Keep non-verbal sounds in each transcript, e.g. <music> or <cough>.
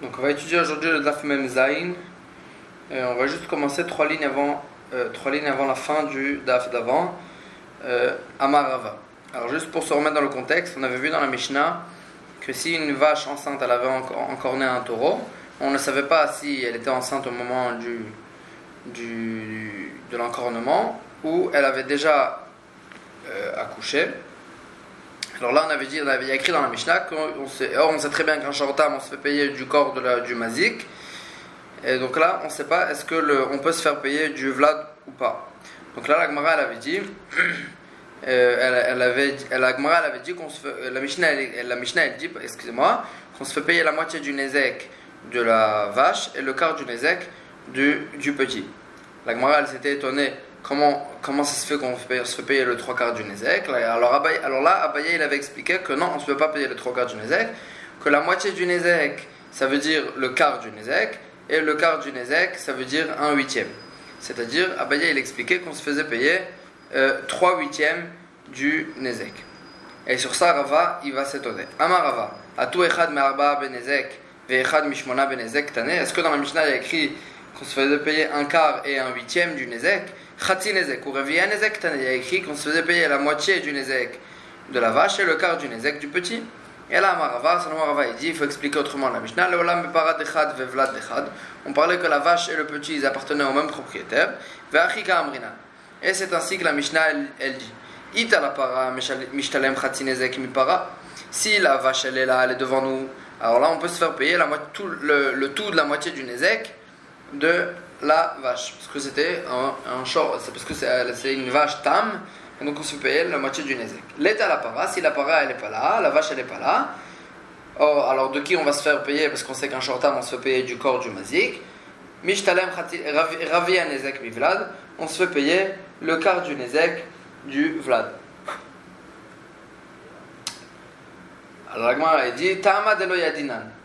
Donc on va étudier aujourd'hui le Daf Mem Zain. on va juste commencer trois lignes avant, euh, trois lignes avant la fin du Daf d'avant. Euh, Amarava. Alors juste pour se remettre dans le contexte, on avait vu dans la Mishnah que si une vache enceinte elle avait encore, né un taureau, on ne savait pas si elle était enceinte au moment du, de l'encornement ou elle avait déjà euh, accouché. Alors là, on avait dit, on avait écrit dans la Mishnah qu'on sait, or on sait très bien qu'un shortam, on se fait payer du corps de la, du mazik. Et donc là, on ne sait pas est-ce que on peut se faire payer du vlad ou pas. Donc là, la Gemara, elle avait dit, <clears throat> euh, elle, avait, la Gemara, avait dit qu'on se fait, la Mishnah, la Mishnah, dit, excusez-moi, qu'on se fait payer la moitié du nezek de la vache et le quart du nezek du, du petit. La Gemara, elle s'était étonnée comment, comment ça se fait qu'on se fait payer le trois quarts du Nézek alors, alors là, Abaye il avait expliqué que non, on ne se peut pas payer le trois quarts du Nézek, que la moitié du Nézek, ça veut dire le quart du Nézek, et le quart du Nézek, ça veut dire un huitième. C'est-à-dire, Abaye il expliquait qu'on se faisait payer euh, trois huitièmes du Nézek. Et sur ça, Rava, il va s'étonner. Amar Rava, Atu echad me'arba benezek, ve'echad mishmona benezek tane. Est-ce que dans la Mishnah, il y a écrit qu'on se faisait payer un quart et un huitième du Nézek Khatsi Nezek ou Reviya Nezek, il y a écrit qu'on se faisait payer la moitié du Nezek de la vache et le quart du Nezek du petit. Et là, Marava, Salomon Marava, il dit, il faut expliquer autrement la Mishnah. On parlait que la vache et le petit, ils appartenaient au même propriétaire. Amrina. Et c'est ainsi que la Mishnah, elle, dit. Ita la para, mishtalem nezek mi para. Si la vache, elle est là, elle est devant nous, alors là, on peut se faire payer la tout, le, le tout de la moitié du Nezek de la vache. Parce que c'était un, un c'est parce que c'est une vache tam, et donc on se paye la moitié du nezek. L'état la para, si la para elle n'est pas là, la vache elle n'est pas là, oh, alors de qui on va se faire payer? Parce qu'on sait qu'un short tam on se fait payer du corps du mazik. Mishtalem ravi nezek mi vlad, on se fait payer le quart du nezek du vlad. Alors la Gemara dit Tama de yadinan.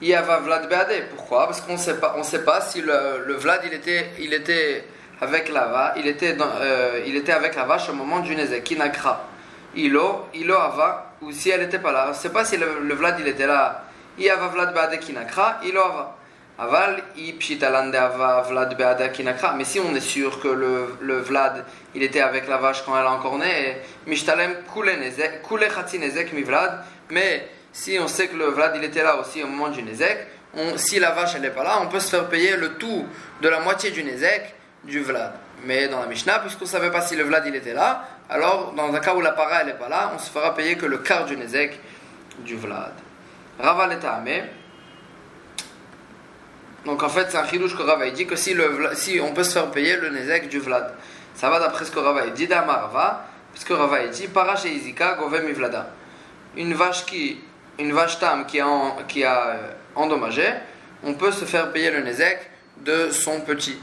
Yava Vlad Beade. Pourquoi? Parce qu'on ne sait pas, on sait pas si le, Vlad il était, il était avec la vache, il était, euh, il était avec la vache au moment du Nezek, Kinakra. Ilo, Ilo Ava, ou si elle n'était pas là. On ne sait pas si le, Vlad il était là. Yava Vlad Beade Kinakra, Ilo Ava. Aval, Vlad Beade Kinakra. Mais si on est sûr que le, Vlad il était avec la vache quand elle a encore né, Mishtalem Kule Nezek, Mi Vlad, mais si on sait que le Vlad il était là aussi au moment du Nezek, si la vache elle n'est pas là, on peut se faire payer le tout de la moitié du Nezek du Vlad. Mais dans la Mishnah, puisqu'on ne savait pas si le Vlad il était là, alors dans un cas où la para elle n'est pas là, on se fera payer que le quart du Nezek du Vlad. Rava amé. Donc en fait, c'est un chidouche que Rava dit que si, le, si on peut se faire payer le Nezek du Vlad. Ça va d'après ce que Rava dit d'Amarva, puisque Rava dit Para Izika Govem Vlada. Une vache qui une vache tam qui a, euh, endommagé, on peut se faire payer le nezek de son petit.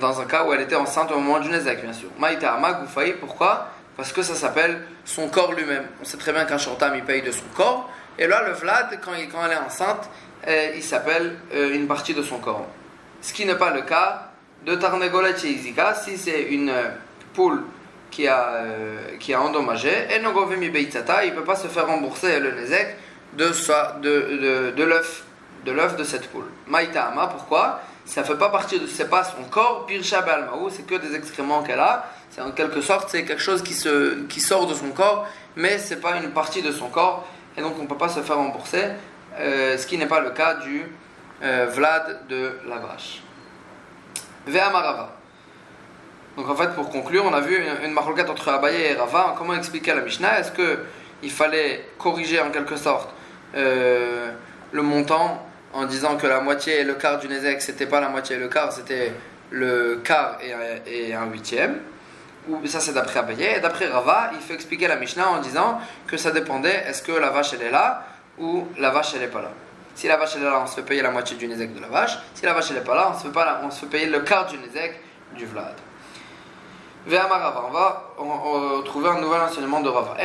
Dans un cas où elle était enceinte au moment du nezek, bien sûr. Maïta Amagoufaï, pourquoi? Parce que ça s'appelle son corps lui-même. On sait très bien qu'un shortam il paye de son corps. Et là, le vlad, quand, il, elle est enceinte, euh, il s'appelle euh, une partie de son corps. Ce qui n'est pas le cas de Tarnegolet Izika, si c'est une poule qui a, euh, qui a endommagé, et no il ne peut pas se faire rembourser le nezek de, de, de, l'œuf de l'œuf de cette poule. Maïtama, pourquoi? Ça fait pas partie de, c'est pas son corps, pirsha balmaou, c'est que des excréments qu'elle a, c'est en quelque sorte, c'est quelque chose qui, se, qui sort de son corps, mais c'est pas une partie de son corps, et donc on ne peut pas se faire rembourser, euh, ce qui n'est pas le cas du euh, Vlad de la vache. Ve'amarava. Donc en fait, pour conclure, on a vu une, une entre Abaye et Rava. Comment expliquer la Mishnah Est-ce qu'il fallait corriger en quelque sorte euh, le montant en disant que la moitié et le quart du Nezek, c'était pas la moitié et le quart, c'était le quart et, un huitième? Ou ça c'est d'après Abaye, et d'après Rava, il faut expliquer la Mishnah en disant que ça dépendait, est-ce que la vache elle est là ou la vache elle est pas là? Si la vache elle est là, on se fait payer la moitié du Nezek de la vache. Si la vache elle est pas là, on se fait, on se fait payer le quart du Nezek du Vlad. On va trouver un nouvel enseignement de Rava.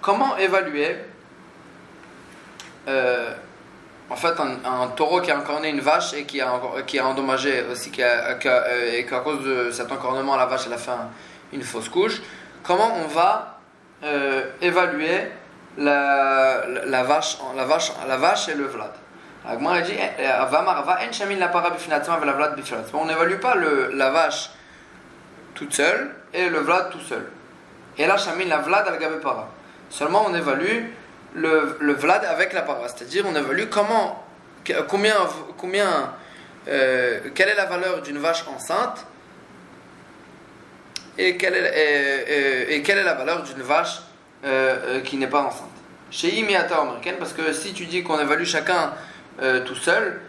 Comment évaluer euh, en fait un, taureau qui a encorné une vache et qui a, endommagé aussi, euh, et qu'à cause de cet encornement, la vache a fait une fausse couche. Comment on va euh, évaluer la, vache, la, vache, la vache et le vlad? Agmar dit eh, On n'évalue pas le, la vache toute seule et le vlad tout seul. Et là, chamin la vlad al para. Seulement, on évalue le, le vlad avec la para. C'est-à-dire, on évalue comment, combien, combien euh, quelle est la valeur d'une vache enceinte et quelle est, et, quelle est la valeur d'une vache euh, euh, qui n'est pas enceinte. Chez Imiata américaine, parce que si tu dis qu'on évalue chacun tout seul,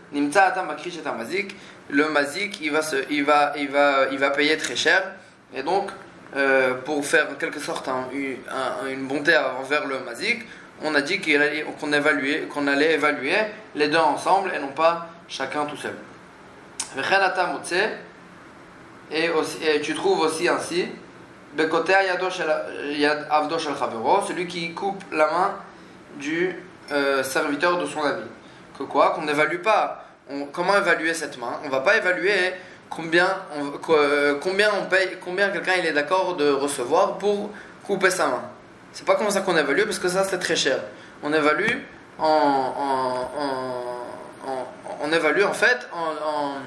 le Mazik il va, se, il, va, il, va, il va payer très cher et donc pour faire en quelque sorte une bonté envers le Mazik, on a dit qu'on qu'on allait évaluer les deux ensemble et non pas chacun tout seul. Et, aussi, et tu trouves aussi ainsi celui qui coupe la main du euh, serviteur de son ami. Que quoi Qu'on n'évalue pas. comment évaluer cette main? On va pas évaluer combien on, combien on paye, combien quelqu'un il est d'accord de recevoir pour couper sa main. C'est pas comme ça qu'on évalue parce que ça c'est très cher. On évalue en, on évalue en fait en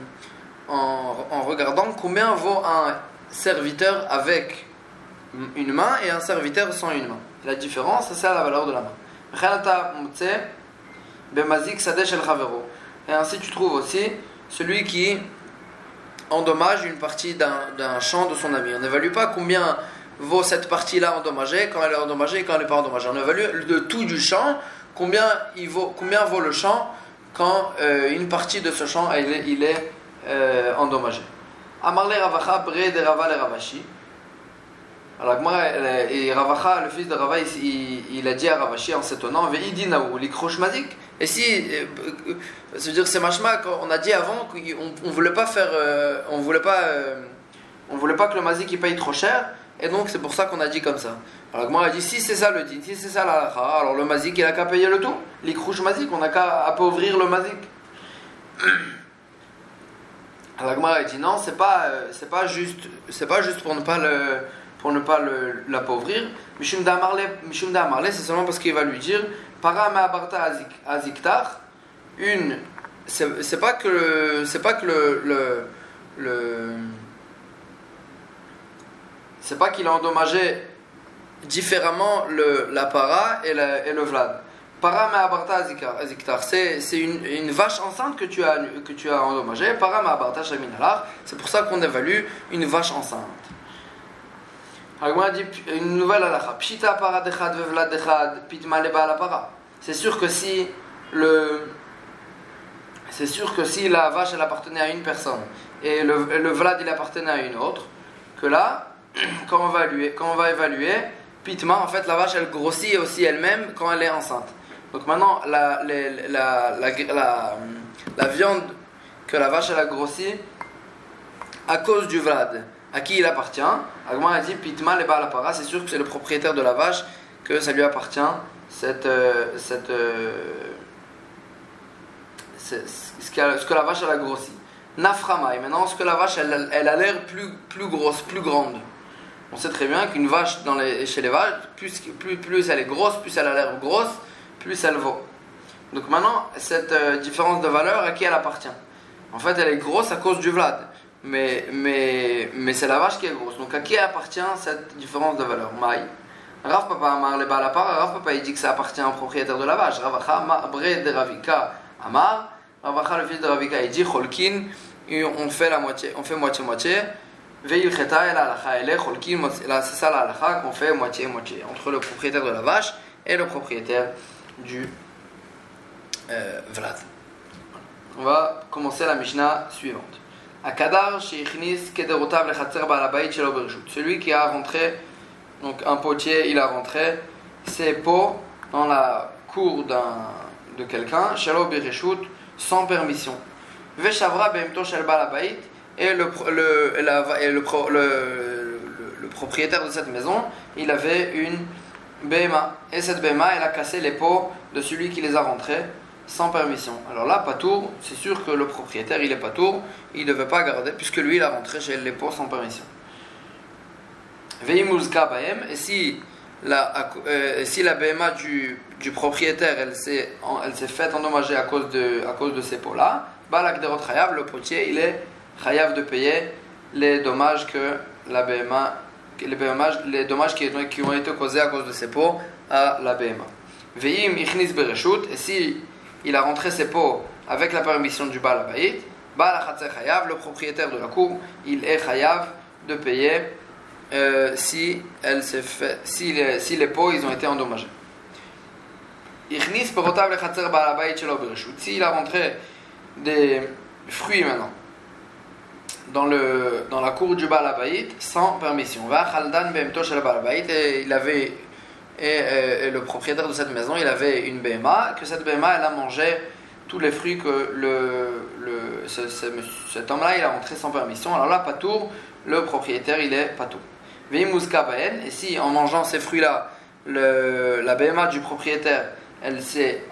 en, regardant combien vaut un serviteur avec une main et un serviteur sans une main. La différence, c'est la valeur de la main. Et ainsi tu trouves aussi celui qui endommage une partie d'un champ de son ami. On n'évalue pas combien vaut cette partie-là endommagée quand elle est endommagée et quand elle n'est pas endommagée. On évalue le tout du champ, combien, il vaut, combien vaut le champ quand euh, une partie de ce champ il est euh, endommagé. Amarle Ravacha bre de Ravashi. Alors, et Ravacha, le fils de Rava, il, a dit à Ravashi en s'étonnant, Veidinaou, l'ikrosh mazik. Et si, euh, euh, dire c'est machma, on a dit avant qu'on on voulait pas faire, euh, on voulait pas, on voulait pas que le mazik il paye trop cher, et donc c'est pour ça qu'on a dit comme ça. Alors moi a dit si c'est ça le din, si c'est ça la alors le mazik il a qu'à payer le tout. L'ikrosh mazik, on a qu'à appauvrir le mazik. <coughs> La dit non, c'est pas, euh, c'est pas juste, c'est pas juste pour ne pas le, pour ne pas l'appauvrir. Mishum Marley, c'est seulement parce qu'il va lui dire, para abarta aziktar, une, c'est pas que, c'est pas que le, c'est pas qu'il a endommagé différemment le, la para et, le vlad. C'est une, vache enceinte que tu as, que tu as endommagée. C'est pour ça qu'on évalue une vache enceinte. Dit une nouvelle C'est sûr que si le c'est sûr que si la vache elle appartenait à une personne et le, vlad il appartenait à une autre, que là, <clears throat> quand on va évaluer, quand on va évaluer, pitma en fait la vache elle grossit aussi elle-même quand elle est enceinte. Donc maintenant, la, la, la, la, viande que la vache elle a grossi à cause du vlad, à qui il appartient, Agma a dit Pitma le para, c'est sûr que c'est le propriétaire de la vache que ça lui appartient, cette, euh, cette, euh, ce, que la vache a grossi. Naframai, maintenant ce que la vache elle, a l'air plus, plus grosse, plus grande. On sait très bien qu'une vache dans les, chez les vaches, plus, plus, plus elle est grosse, plus elle a l'air grosse, plus elle vaut. Donc maintenant, cette euh, différence de valeur, à qui elle appartient? En fait, elle est grosse à cause du Vlad. Mais, mais, mais c'est la vache qui est grosse. Donc à qui appartient cette différence de valeur? Maï. Rav Papa Amar le Balapara, Rav Papa il dit que ça appartient au propriétaire de la vache. Ravacha Bre de Ravika Amar, Ravacha le fils de Ravika il dit Cholkin, on fait la moitié, on fait moitié-moitié. Veil Cheta et la est Cholkin, c'est ça la qu'on fait moitié-moitié entre le propriétaire de la vache et le propriétaire du euh, Vlad. On va commencer la Mishnah suivante. Akadar Sheikhnis Kederotav Lechatzer Balabayit Shelo Celui qui a rentré, donc un potier, il a rentré ses pots dans la cour de quelqu'un, Shelo Bereshut, sans permission. Veshavra Behemto Shel Balabayit, et le, le, et le, le, le propriétaire de cette maison, il avait une Bema. Et cette Bema, elle a cassé les pots de celui qui les a rentrés sans permission. Alors là, tour c'est sûr que le propriétaire, il est pas tour il ne devait pas garder, puisque lui, il a rentré chez les pots sans permission. Veimuzka Baem, et si la, euh, si la BMA du, du propriétaire elle s'est faite endommager à cause de à cause de ces pots là balakderot chayav le potier il est chayav de payer les dommages que la BMA les dommages, les dommages qui, qui, ont été causés à cause de ces pots à la BMA. Veim ichnis bereshut et si il a rentré ses pots avec la permission du Baal Abayit, Baal chayav, le propriétaire de la cour, il est chayav de payer euh, si, elle fait, si, les, si les pots ils ont été endommagés. S'il a rentré des fruits maintenant dans, la cour du Balabaït sans permission. Et il avait et, le propriétaire de cette maison, il avait une BMA, que cette BMA, elle a mangé tous les fruits que le, cet homme-là, il a rentré sans permission. Alors là, pas tour, le propriétaire, il est pas tour. Et si en mangeant ces fruits-là, la BMA du propriétaire, elle s'est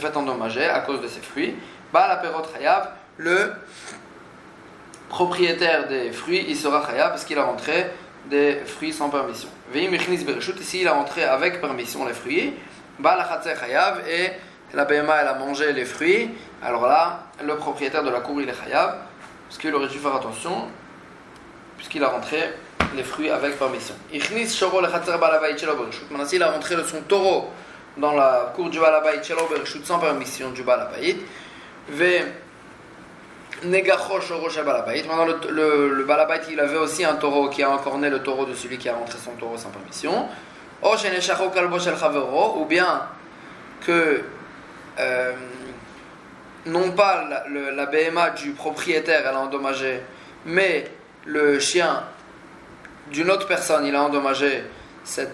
faite endommager à cause de ces fruits, bah la le propriétaire des fruits, il sera chayav parce qu'il a rentré des fruits sans permission. Ici, il a rentré avec permission les fruits, chayav et la BMA elle a mangé les fruits, alors là, le propriétaire de la cour il est chayav parce qu'il aurait dû faire attention puisqu'il a rentré les fruits avec permission. Maintenant, s'il a rentré son taureau dans la cour du Balabait sans permission du Balabait, Maintenant, le, le, balabait, il avait aussi un taureau qui a encore né le taureau de celui qui a rentré son taureau sans permission. Ou bien que euh, non pas la, BMA du propriétaire elle a endommagé, mais le chien d'une autre personne, il a endommagé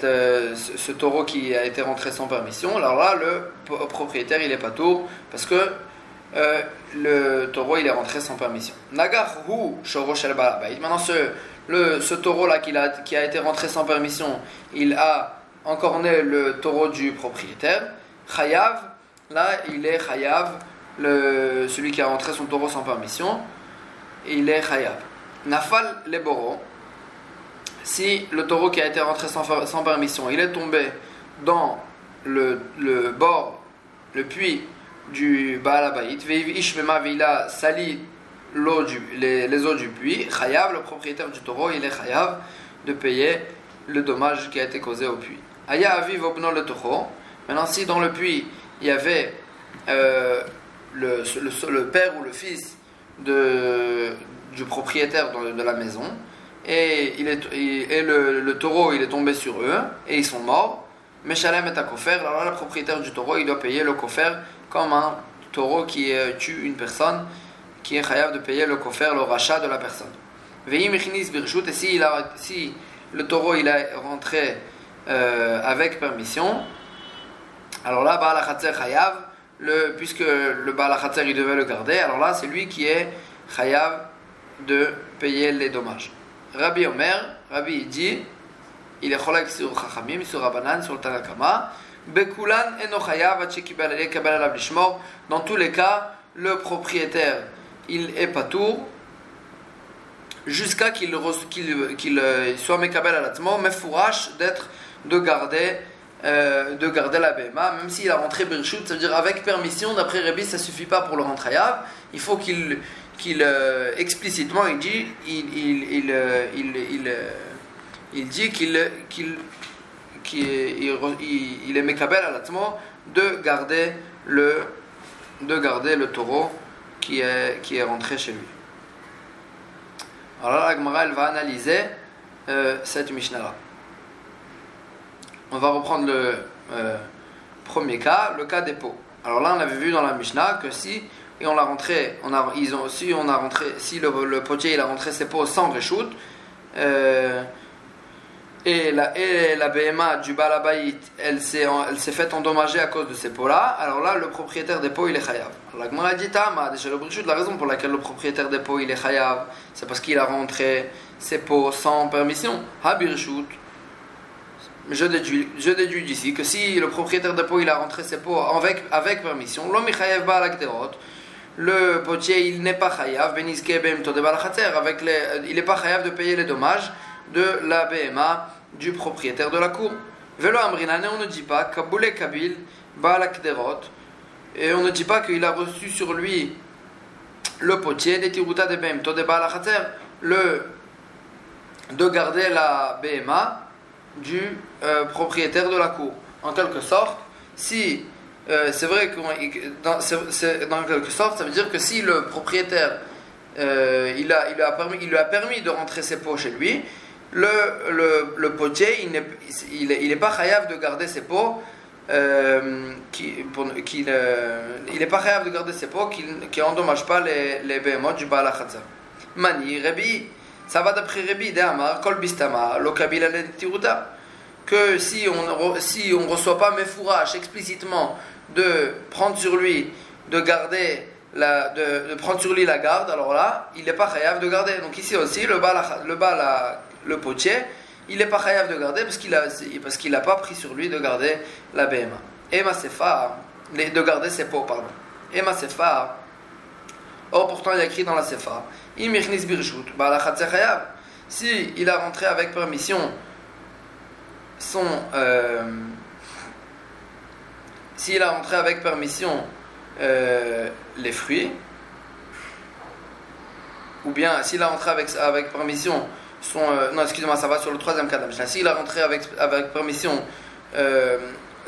euh, ce, taureau qui a été rentré sans permission. Alors là, le propriétaire, il est pas tour parce que euh, le taureau, il est rentré sans permission. Nagar hu Maintenant, ce, le, ce taureau-là qui a, qui a été rentré sans permission, il a encore né le taureau du propriétaire. Chayav, là, il est chayav, le, celui qui a rentré son taureau sans permission, il est chayav. Nafal leboro, si le taureau qui a été rentré sans, permission, il est tombé dans le, bord, le puits du Baal Abayit, il a sali l'eau les, les, eaux du puits, Chayav, le propriétaire du taureau, il est Chayav de payer le dommage qui a été causé au puits. Aya aviv le taureau. Maintenant, si dans le puits il y avait euh, le, le, père ou le fils de, du propriétaire de la maison, et, il est, et le, taureau il est tombé sur eux et ils sont morts. Meshalem est à kofer, alors le propriétaire du taureau il doit payer le kofer comme un taureau qui tue une personne qui est chayav de payer le kofer, le rachat de la personne. Veim birshut, et si, il a, si le taureau il est rentré euh, avec permission, alors là, Baal chayav, le, puisque le Baal il devait le garder, alors là c'est lui qui est chayav de payer les dommages. Rabbi Omer, Rabbi dit, il est cholak sur Chachamim, sur Rabbanan, sur le Tanakama. Bekulan. Dans tous les cas, le propriétaire, il est pas tout jusqu'à qu'il qu qu'il euh, soit mekabel alatzmo, mais fourrache d'être, de garder euh, de garder la BMA, même s'il a rentré Birchut, ça veut dire avec permission, d'après Rabbi, ça suffit pas pour le rentrer il faut qu'il euh, explicitement il dit il, il, il, il dit qu'il il, est mekabel à de garder le de garder le taureau qui est qui est rentré chez lui. Alors la Gemara elle va analyser cette Mishnah là. On va reprendre le premier cas, le cas des pots. Alors là, on avait vu dans la Mishnah que si et on l'a rentré, on a, ils ont, on a rentré, si le, potier il a rentré ses pots sans reshoot, euh, et la, BMA du Balabait, elle s'est, elle s'est faite endommager à cause de ces pots-là, alors là, le propriétaire des pots, il est chayav. La Gemara dit, déjà la raison pour laquelle le propriétaire des pots, il est chayav, c'est parce qu'il a rentré ses pots sans permission. Habirshut. Je déduis, je déduis d'ici que si le propriétaire des pots, il a rentré ses pots avec, avec permission, l'homme chayav le potier il n'est pas chayav avec les, il n'est pas chayav de payer les dommages de la BMA du propriétaire de la cour. Velo Amrinane, on ne dit pas, Kaboule Kabil, Baalakderot, et on ne dit pas qu'il a reçu sur lui le potier des Tiruta de Bem, de le de garder la BMA du euh, propriétaire de la cour. En quelque sorte, si euh, c'est vrai que dans, quelque sorte, ça veut dire que si le propriétaire euh, il, a, il, a permis, il lui a permis de rentrer ses pots chez lui, le, le, le potier, il n'est il, il pas khayab de garder ses pots. qui, pour, qui il n'est pas de garder ses pots qui, endommagent pas les, les behemoths du Baal Mani, Rebi, ça va d'après Rebi, Dehamar, Kol Bistama, Lokabila Tiruta, que si on si on reçoit pas Mefourash explicitement de prendre sur lui, de garder la, de, prendre sur lui la garde, alors là, il n'est pas chayav de garder. Donc ici aussi, le bas, le, bas, le potier, il n'est pas chayav de garder parce qu'il a, n'a pas pris sur lui de garder la BMA. Et ma sefa, de garder ses pots, pardon. Et ma sefa, or pourtant il a écrit dans la sefa, imirnis birshut, chayav. Si il a rentré avec permission son, euh, s'il a rentré avec permission euh, les fruits, ou bien s'il a rentré avec, avec permission Euh, non, excusez-moi, ça va sur le troisième cas de S'il a rentré avec, permission euh,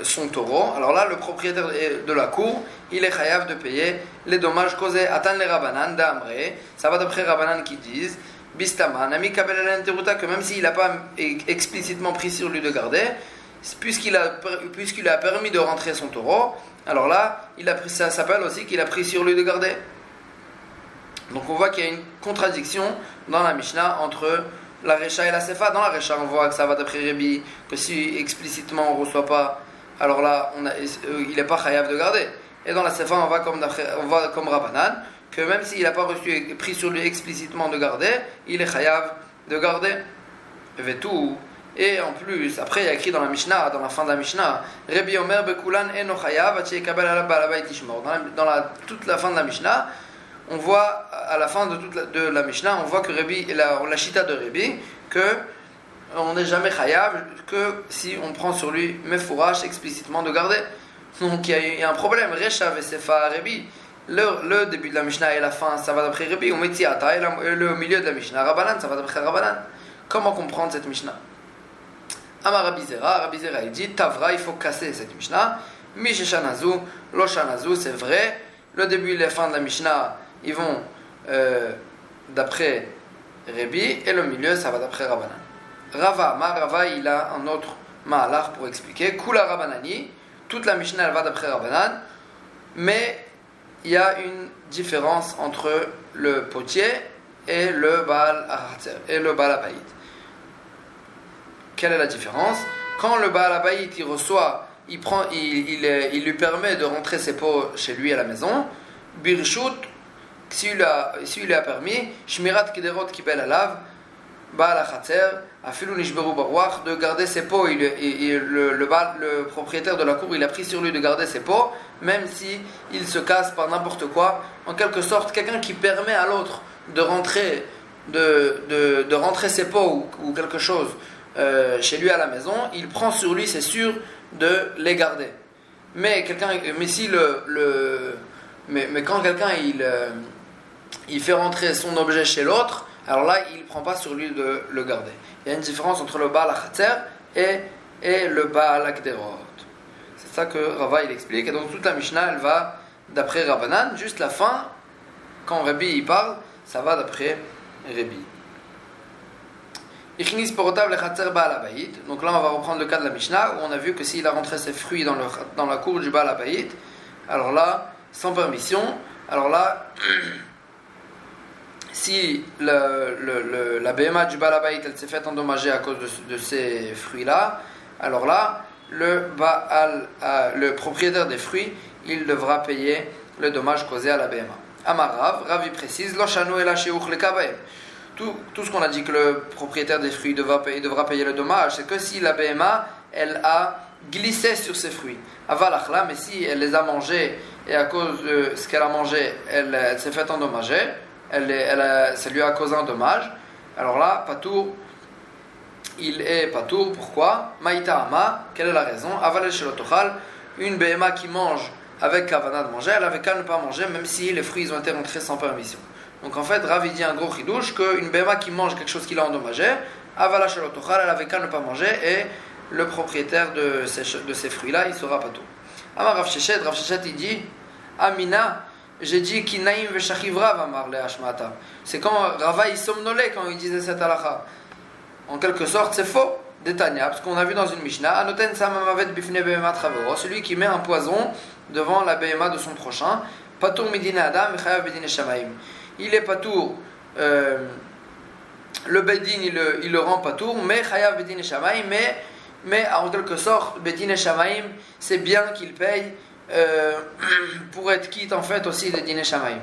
son taureau, alors là, le propriétaire de la cour, il est chayav de payer les dommages causés à les Rabanan d'Amré. Ça va d'après Rabanan qui disent Bistaman, Ami que même s'il n'a pas explicitement pris sur lui de garder, puisqu'il a, puisqu'il a permis de rentrer son taureau, alors là, il a pris, ça s'appelle aussi qu'il a pris sur lui de garder. Donc on voit qu'il y a une contradiction dans la Mishnah entre la Recha et la Sefa. Dans la Recha, on voit que ça va d'après Rébi, que si explicitement on ne reçoit pas, alors là, on euh, il n'est pas chayav de garder. Et dans la Sefa, on va comme, on comme Rabbanan, que même s'il n'a pas reçu, pris sur lui explicitement de garder, il est chayav de garder. Et tout. Et en plus, après, il y a écrit dans la Mishnah, dans la fin de la Mishnah, Rebi Omer Bekulan Eno Chayav Dans la, toute la fin de la Mishnah, on voit, à la fin de toute la, de la Mishnah, on voit que Rebi, la, la Shita de Rebi, que on n'est jamais Chayav que si on prend sur lui Mefourash explicitement de garder. Donc il y, a, un problème. Rechav et Sefa Rebi. Le, le, début de la Mishnah et la fin, ça va d'après Rebi. Ou Metziata, et le, milieu de la Mishnah, Rabbanan, ça va d'après Rabbanan. Comment comprendre cette Mishnah? Amar Rabizera, Rabizera il dit Tavra, il faut casser cette Mishnah. Misheshanazu, Loshanazu, c'est vrai. Le début et la fin de la Mishnah, ils vont euh, d'après Rebi, et le milieu, ça va d'après Rabbanan. Rava, Amar Rava, il a un autre Mahalar pour expliquer. Kula Rabbanani, toute la Mishnah, elle va d'après Rabbanan, mais il y a une différence entre le potier et le Baal et le Baal quelle est la différence? Quand le Baal Abayit il reçoit, il, prend, il, il, il, lui permet de rentrer ses pots chez lui à la maison, Birshut, si lui a permis, Shmirat Kiderot Kibel Alav, Baal Achatzer, Afilou Nishberu Barouach, de garder ses pots. Il, le, le, le, propriétaire de la cour, il a pris sur lui de garder ses pots, même si il se casse par n'importe quoi. En quelque sorte, quelqu'un qui permet à l'autre de rentrer, de, de, de, rentrer ses pots ou, ou quelque chose euh, chez lui à la maison, il prend sur lui, c'est sûr, de les garder. Mais quelqu'un, mais si le, le mais, mais, quand quelqu'un il, euh, il fait rentrer son objet chez l'autre, alors là il prend pas sur lui de le garder. Il y a une différence entre le Baal et, et le Baal Akderot. C'est ça que Rava il explique. Et donc toute la Mishnah elle va d'après Rabbanan, juste la fin, quand Rabbi il parle, ça va d'après Rabbi. Donc là, on va reprendre le cas de la Mishnah où on a vu que s'il a rentré ses fruits dans, le, dans la cour du Baal alors là, sans permission, alors là, <clears throat> si la BMA du Baal Abayit elle s'est faite endommager à cause de, ces fruits-là, alors là, le, Baal, euh, le propriétaire des fruits, il devra payer le dommage causé à la BMA. Amarav, Ravi précise, et la tout, tout ce qu'on a dit que le propriétaire des fruits devra payer, le dommage, c'est que si la BMA, elle a glissé sur ses fruits. Avalachla, mais si elle les a mangés et à cause de ce qu'elle a mangé, elle, s'est fait endommager, elle, elle ça lui a causé un dommage, alors là, Patour, il est patour. Pourquoi? Maïta ama, quelle est la raison? Avalel shelotochal, une BMA qui mange avec kavana de manger, elle avait qu'à ne pas manger, même si les fruits ont été rentrés sans permission. Donc en fait, Rav dit un gros ridouche qu'une BMA qui mange quelque chose qui l'a endommagé, avala shelotochal, elle avait qu'à ne pas manger et le propriétaire de ces, fruits-là, il sera patour. Amar Rav Shechet, Rav il dit Amina, j'ai dit Kinaim Amar le Hashmata. C'est quand Rava il somnolait quand il disait cette halakha. En quelque sorte, c'est faux. Détania, parce qu'on a vu dans une Mishnah, Anoten Samamavet Bifne Behema Travoro, celui qui met un poison devant la Behema de son prochain, Patour Midine Adam, Bedine Shamaim. Il est Patour, euh, le Bedin il le, rend Patour, mais Chayav Bedine Shamaim, mais, mais en quelque sorte, Bedine Shamaim, c'est bien qu'il paye euh, <clears throat> pour être quitte en fait aussi de Dine Shamaim.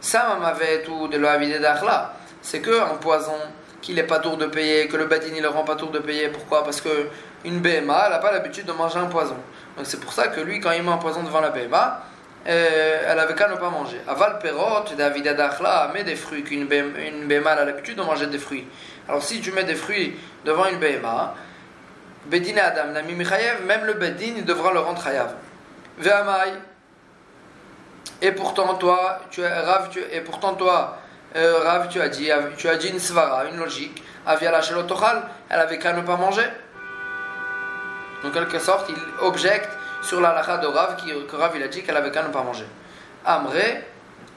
Samamavet ou de l'Oavide d'Achla, c'est que un poison qu'il n'est pas tour de payer, que le badin il le rend pas tour de payer. Pourquoi? Parce que une BMA, elle n'a pas l'habitude de manger un poison. Donc c'est pour ça que lui, quand il met un poison devant la BMA, euh, elle avait qu'à ne pas manger. Aval perot, David Adachla, met des fruits, qu'une BMA, a l'habitude de manger des fruits. Alors si tu mets des fruits devant une BMA, Bedine Adam, Nami Michayev, même le Bedin, il devra le rendre Chayav. Ve'amai, et pourtant toi, tu es Rav, tu, et pourtant toi, euh, Rav, tu as dit, tu as dit une svara, une logique. Aviala shelotochal, elle avait qu'à ne pas manger. En quelque sorte, il objecte sur la lacha de Rav, qui, que Rav il a dit qu'elle avait qu'à ne pas manger. Amré,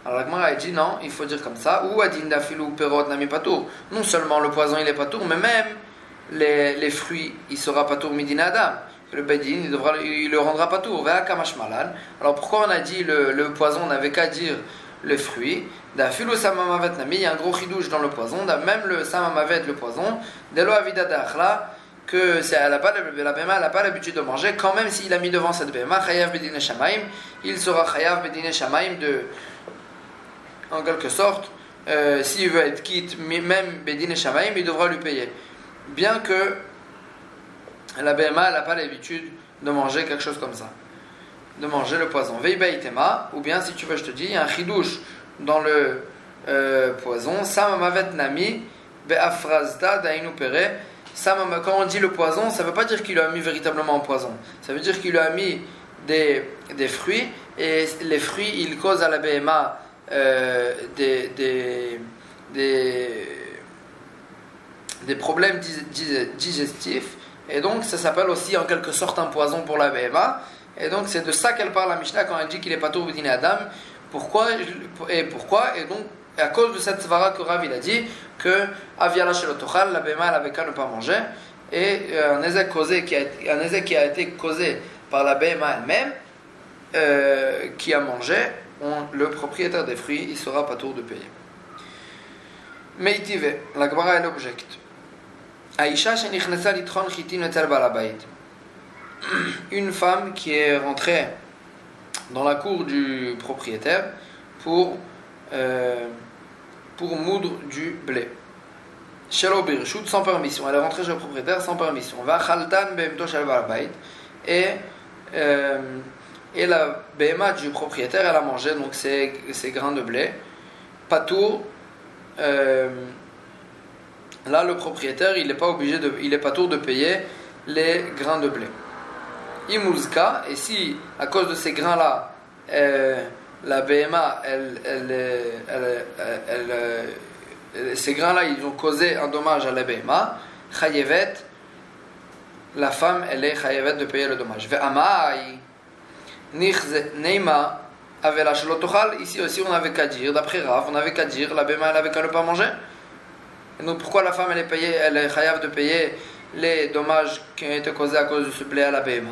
alors la a dit non, il faut dire comme ça. Ou adinda filou perot nami patour. Non seulement le poison il est patour, mais même les, les fruits, il sera patour midina adam. Le bedin, il, il le rendra patour. Alors pourquoi on a dit le, le poison, on n'avait qu'à dire le fruit. D'afilo samamavet nami, il y a un gros chidouche dans le poison. Même le samamavet, le poison, delo avida que c'est, elle pas, la bema n'a pas l'habitude de manger, quand même s'il a mis devant cette bema, chayav shamaim, il sera chayav bedine shamaim de, en quelque sorte, euh, s'il veut être quitte, même bedine shamaim, il devra lui payer. Bien que la bema n'a pas l'habitude de manger quelque chose comme ça de manger le poison. Veibaitema, ou bien si tu veux, je te dis, il y a un chidouche dans le euh, poison. Samamavet nami, beafrazda dainu pere. Quand on dit le poison, ça ne veut pas dire qu'il a mis véritablement un poison. Ça veut dire qu'il a mis des, des fruits, et les fruits, ils causent à la BMA euh, des, des, des problèmes digestifs. Et donc, ça s'appelle aussi en quelque sorte un poison pour la BMA. Et donc c'est de ça qu'elle parle la Mishnah quand elle dit qu'il est pas tout Adam. Pourquoi et pourquoi? Et donc à cause de cette svara que Rav il a dit que Aviala Shelotochal, la Bema elle avait qu'à ne pas manger. Et euh, un ézec causé qui a, un qui a été causé par la Bema elle-même euh, qui a mangé, le propriétaire des fruits il sera pas tour de payer. Meïtive, la Gemara elle objecte. Une femme qui est rentrée dans la cour du propriétaire pour, euh, pour moudre du blé. sans permission. Elle est rentrée chez le propriétaire sans permission. Et, euh, et la BMA du propriétaire, elle a mangé donc ses, ses grains de blé. Patour, euh, là le propriétaire, il n'est pas obligé de, il est pas tour de payer les grains de blé. Imulska, et si à cause de ces grains-là, euh, la BMA, elle, euh, ces grains-là, ils ont causé un dommage à la BMA, Chayevet, la femme, elle est Chayevet de payer le dommage. Ve'amai, Neima, ici aussi on avait qu'à dire, d'après Rav, on avait qu'à dire, la BMA, elle avait qu'à ne pas manger. Et donc pourquoi la femme, elle est payée, elle est Chayev de payer les dommages qui ont été causés à cause de ce blé à la BMA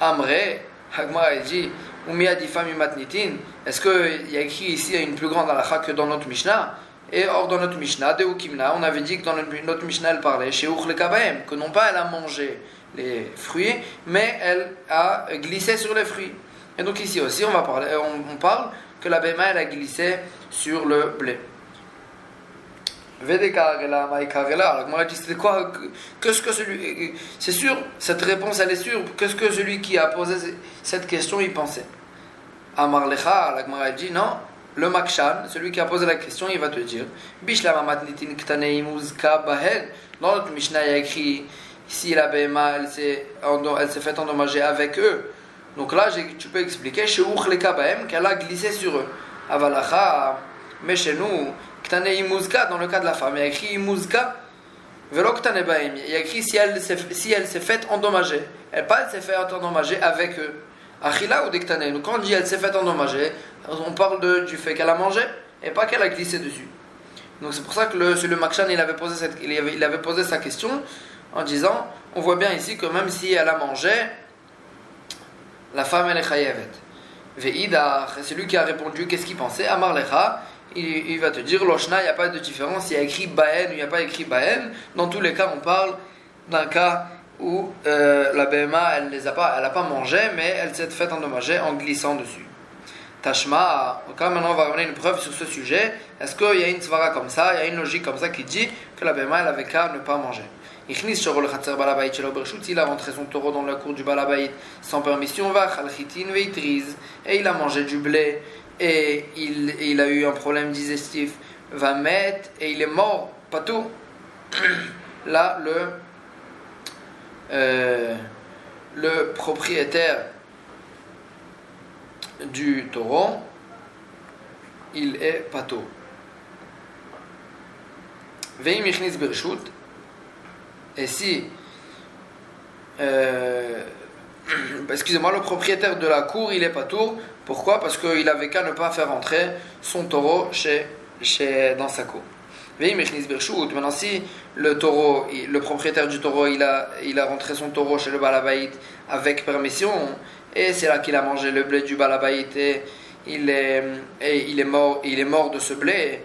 Amré, Hagmara dit, matnitin, est-ce qu'il y a écrit ici une plus grande halakha que dans notre Mishnah? Et hors dans notre Mishnah, de Ukimna, on avait dit que dans notre Mishnah, elle parlait chez le Kabaem, que non pas elle a mangé les fruits, mais elle a glissé sur les fruits. Et donc ici aussi, on, va parler, parle que la Bema, elle a glissé sur le blé. Alors, moi, dit, c'était quoi Qu'est-ce que celui. C'est sûr, cette réponse, elle est sûre. Qu'est-ce que celui qui a posé cette question, il pensait Amarlecha, la Gemara dit, non. le Makshan, celui qui a posé la question, il va te dire. Dans notre Mishnah, il y a écrit si la BMA elle s'est fait endommager avec eux. Donc là, tu peux expliquer chez qu'elle a glissé sur eux. Avalacha, mais chez nous, ktanei muzka, dans le cas de la femme, il y a écrit muzka. Il y a écrit si elle s'est si faite endommager. Elle pas elle s'est fait endommager avec eux. Achila ou dektane. Donc quand on dit elle s'est fait endommager, on parle de, du fait qu'elle a mangé et pas qu'elle a glissé dessus. Donc c'est pour ça que le, le Makshan il avait, posé cette, il, avait, il avait posé sa question en disant on voit bien ici que même si elle a mangé, la femme elle est chayevet. Ve'idach, c'est lui qui a répondu qu'est-ce qu'il pensait? Amar lecha, il, va te dire Loshna, il n'y a pas de différence, il y a écrit Baen ou il n'y a pas écrit Baen. Dans tous les cas, on parle d'un cas où euh, la BMA elle les pas, elle a pas mangé, mais elle s'est faite endommager en glissant dessus. Tashma, quand maintenant on va ramener une preuve sur ce sujet, est-ce qu'il y a une svara comme ça, il y a une logique comme ça qui dit que la BMA elle avait qu'à ne pas manger? Il a rentré son taureau dans la cour du balabait sans permission, et il a mangé du blé et il, a eu un problème digestif, va mettre et il est mort, pas tout. <clears throat> Là, le euh, le propriétaire du taureau, il est. Veim bershut. Et si, euh, <clears throat> excusez-moi, le propriétaire de la cour, il est pato. Pourquoi? Parce qu'il avait qu'à ne pas faire entrer son taureau chez, chez, dans sa cour. Maintenant, si le taureau, le propriétaire du taureau, il a, il a rentré son taureau chez le balabaït avec permission, et c'est là qu'il a mangé le blé du balabaït et il est, il est, mort, il est mort de ce blé,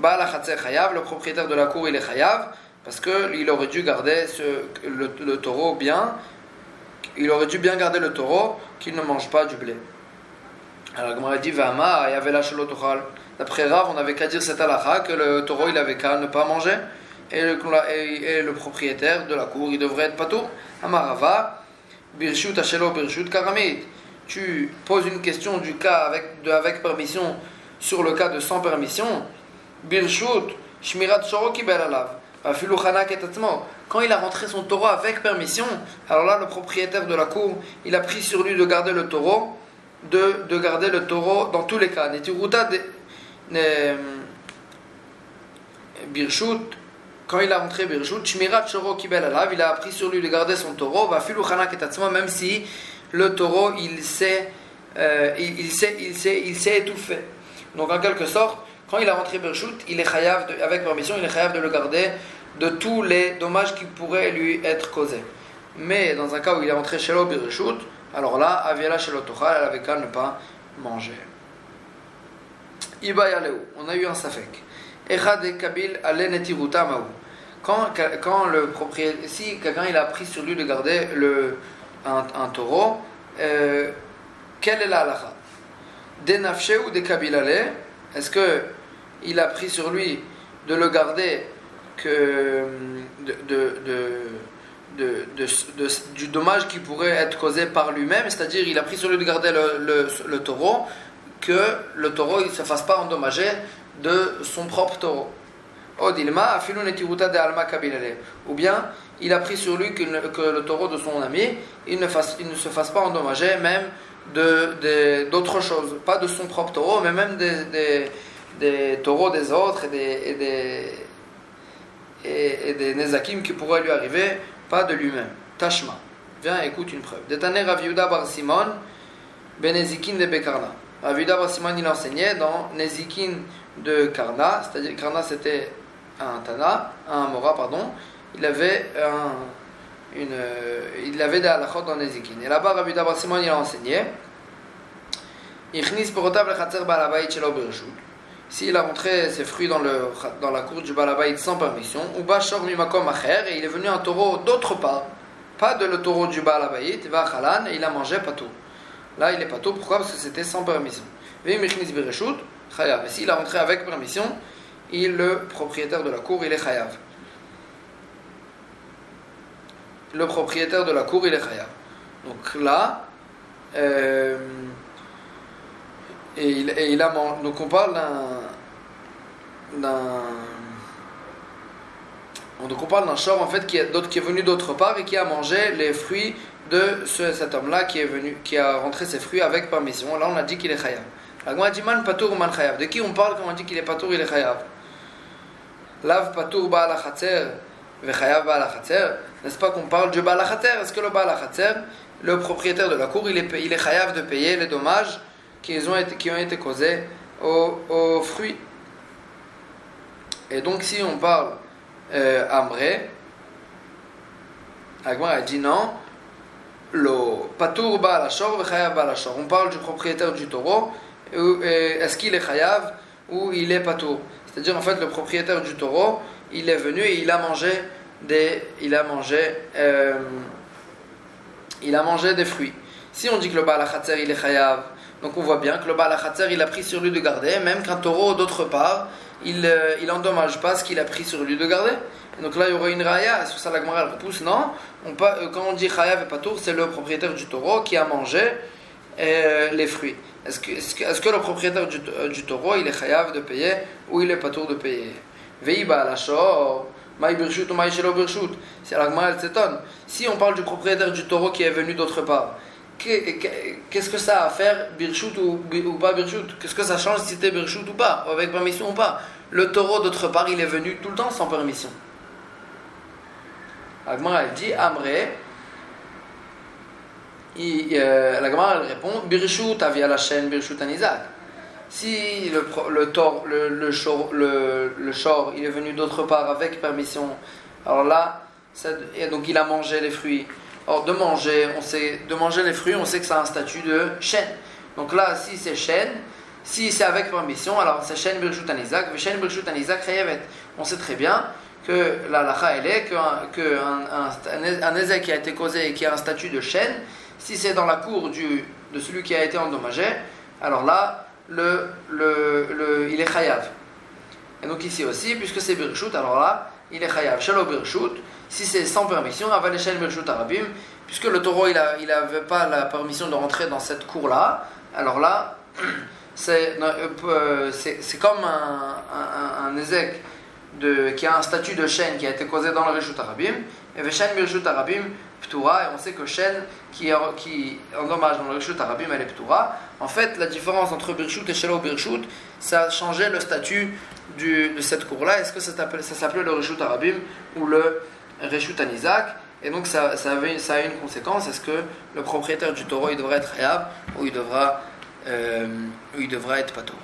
le propriétaire de la cour, il est chayav, parce qu'il aurait dû garder le, taureau bien, il aurait dû bien garder le taureau qu'il ne mange pas du blé. Alors, comme on a dit, Vama, il y avait la D'après Rav, on n'avait qu'à dire cette halakha que le taureau il avait qu'à ne pas manger et le, et, le, propriétaire de la cour il devrait être patou. Amarava, birshut ashelo birshut karamit. Tu poses une question du cas avec, avec permission sur le cas de sans permission. Birshut shmirat shoro kibel alav. Quand il a rentré son taureau avec permission, alors là le propriétaire de la cour, il a pris sur lui de garder le taureau, de, de garder le taureau dans tous les cas. Birshut, quand il a rentré Birshut, Shmirat Shoro Kibel Alav, il a appris sur lui de garder son taureau, va filu même si le taureau il s'est euh, il, il s'est il s'est étouffé. Donc en quelque sorte, quand il a rentré Birshut, il est chayav avec permission, il est chayav de le garder de tous les dommages qui pourraient lui être causés. Mais dans un cas où il est rentré chez Birshut, alors là, Aviela chez Tochal, elle avait qu'à ne pas manger. On a eu un safek. Kabil Quand, quand le propriétaire, si quelqu'un il a pris sur lui de garder le, un, taureau, euh, quelle est la halakha? Des ou des kabil Est-ce que il a pris sur lui de le garder que de, de, du dommage qui pourrait être causé par lui-même, c'est-à-dire il a pris sur lui de garder le, taureau que le taureau ne se fasse pas endommager de son propre taureau. Ou bien il a pris sur lui que, le taureau de son ami, il ne, fasse, il ne se fasse pas endommager même d'autres choses, pas de son propre taureau, mais même des, taureaux des autres et des, et, des nezakim qui pourraient lui arriver, pas de lui-même. Tashma. Viens, écoute une preuve. Détané Raviuda bar Simon, Benezikin de Bekarna. Ravida Simon il enseignait dans Nezikin de Karna, c'est-à-dire Karna c'était un Tana, un Mora, pardon, il avait un, une, il avait des halachot dans Nezikin. Et là-bas, Ravida Simon il a enseigné s'il a montré ses fruits dans, le, dans la cour du Balabait sans permission, ou Bashor Mimakom Acher, et il est venu un taureau d'autre part, pas de le taureau du Balabait, il va Khalan, et il a mangé pas tout. Là, il est pas tout. Pourquoi? Parce que c'était sans permission. Et s'il a rentré avec permission, il, le propriétaire de la cour, il est chayav. Le propriétaire de la cour, il est chayav. Donc là, euh, et il, a man- donc on parle d'un donc on parle d'un shor en fait qui est, qui est venu d'autre part et qui a mangé les fruits de ce- cet homme-là qui est venu qui a rentré ses fruits avec permission. Là on a dit qu'il est Gemara dit man patour ou man chayav? De qui on parle quand on dit qu'il est patour, il est chayav? Lav patour ba la chatzer ve chayav ba la chatzer. N'est-ce pas qu'on parle du ba la chatzer Est-ce que le ba la chatzer, le propriétaire de la cour, il est il est chayav de payer les dommages qui ont été, qui ont été causés aux, aux fruits Et donc si on parle euh, amré, Agmar a dit non. Le patour ba la shor ve chayav ba la shor. On parle du propriétaire du taureau. euh, Est-ce qu'il est chayav ou il est patour? C'est-à-dire en fait le propriétaire du taureau, il est venu et il a mangé des, il a mangé, euh, il a mangé des fruits. Si on dit que le Baal HaChatzer, il est chayav, donc on voit bien que le Baal il a pris sur lui de garder, même qu'un taureau d'autre part, il, euh, il endommage pas ce qu'il a pris sur lui de garder. Donc là, il y aurait une raya, sur ça la Gemara repousse, non? Euh, Quand on dit chayav et patour, c'est le propriétaire du taureau qui a mangé euh, les fruits. Est-ce que, est-ce que, est-ce que le propriétaire du, du taureau, il est chayav de payer ou il est patour de payer? Veiba la shor, maï birshut ou maï shelo birshut. C'est la Gemara, elle s'étonne. Si on parle du propriétaire du taureau qui est venu d'autre part, que- que- qu'est-ce que ça a à faire birshut ou, pas birshut Qu'est-ce que ça change si c'était birshut ou pas, avec permission ou pas? Le taureau d'autre part, il est venu tout le temps sans permission. La Gemara, elle dit Amré. Euh, la Gemara, répond Birshut avia la chaîne, Birshut anizak. Si le, le, tor- le, shor, il est venu d'autre part avec permission, alors là, donc il a mangé les fruits. Or, de manger, on sait, de manger les fruits, on sait que ça a un statut de chêne. Donc là, si c'est chêne, si c'est avec permission, alors c'est chêne birshut anizak, chêne birshut anizak chayavet. On sait très bien que la lacha, elle est qu'un que un, un, qui a été causé et qui a un statut de chêne, si c'est dans la cour du, de celui qui a été endommagé, alors là, le, le, le, il est chayav. Et donc ici aussi, puisque c'est birshut, alors là, il est chayav. Shalo birshut, si c'est sans permission, puisque le taureau, il n'avait pas la permission de rentrer dans cette cour-là, alors là, <clears throat> c'est euh, c'est- comme un, un, ézec de, qui a un statut de chêne qui a été causé dans le Rishut Arabim, et Veshen Birshut Arabim Ptura, et on sait que chêne qui, qui endommage dans le Rishut Arabim, elle est Ptura. En fait, la différence entre Birshut et Shelo Birshut, ça a changé le statut de cette cour-là. Est-ce que ça s'appelait ça s'appelait le Rishut Arabim ou le Rishut Anizak Et donc, ça, a une conséquence. Est-ce que le propriétaire du taureau, il devrait être Hayab ou il devra, euh, il devra être Pato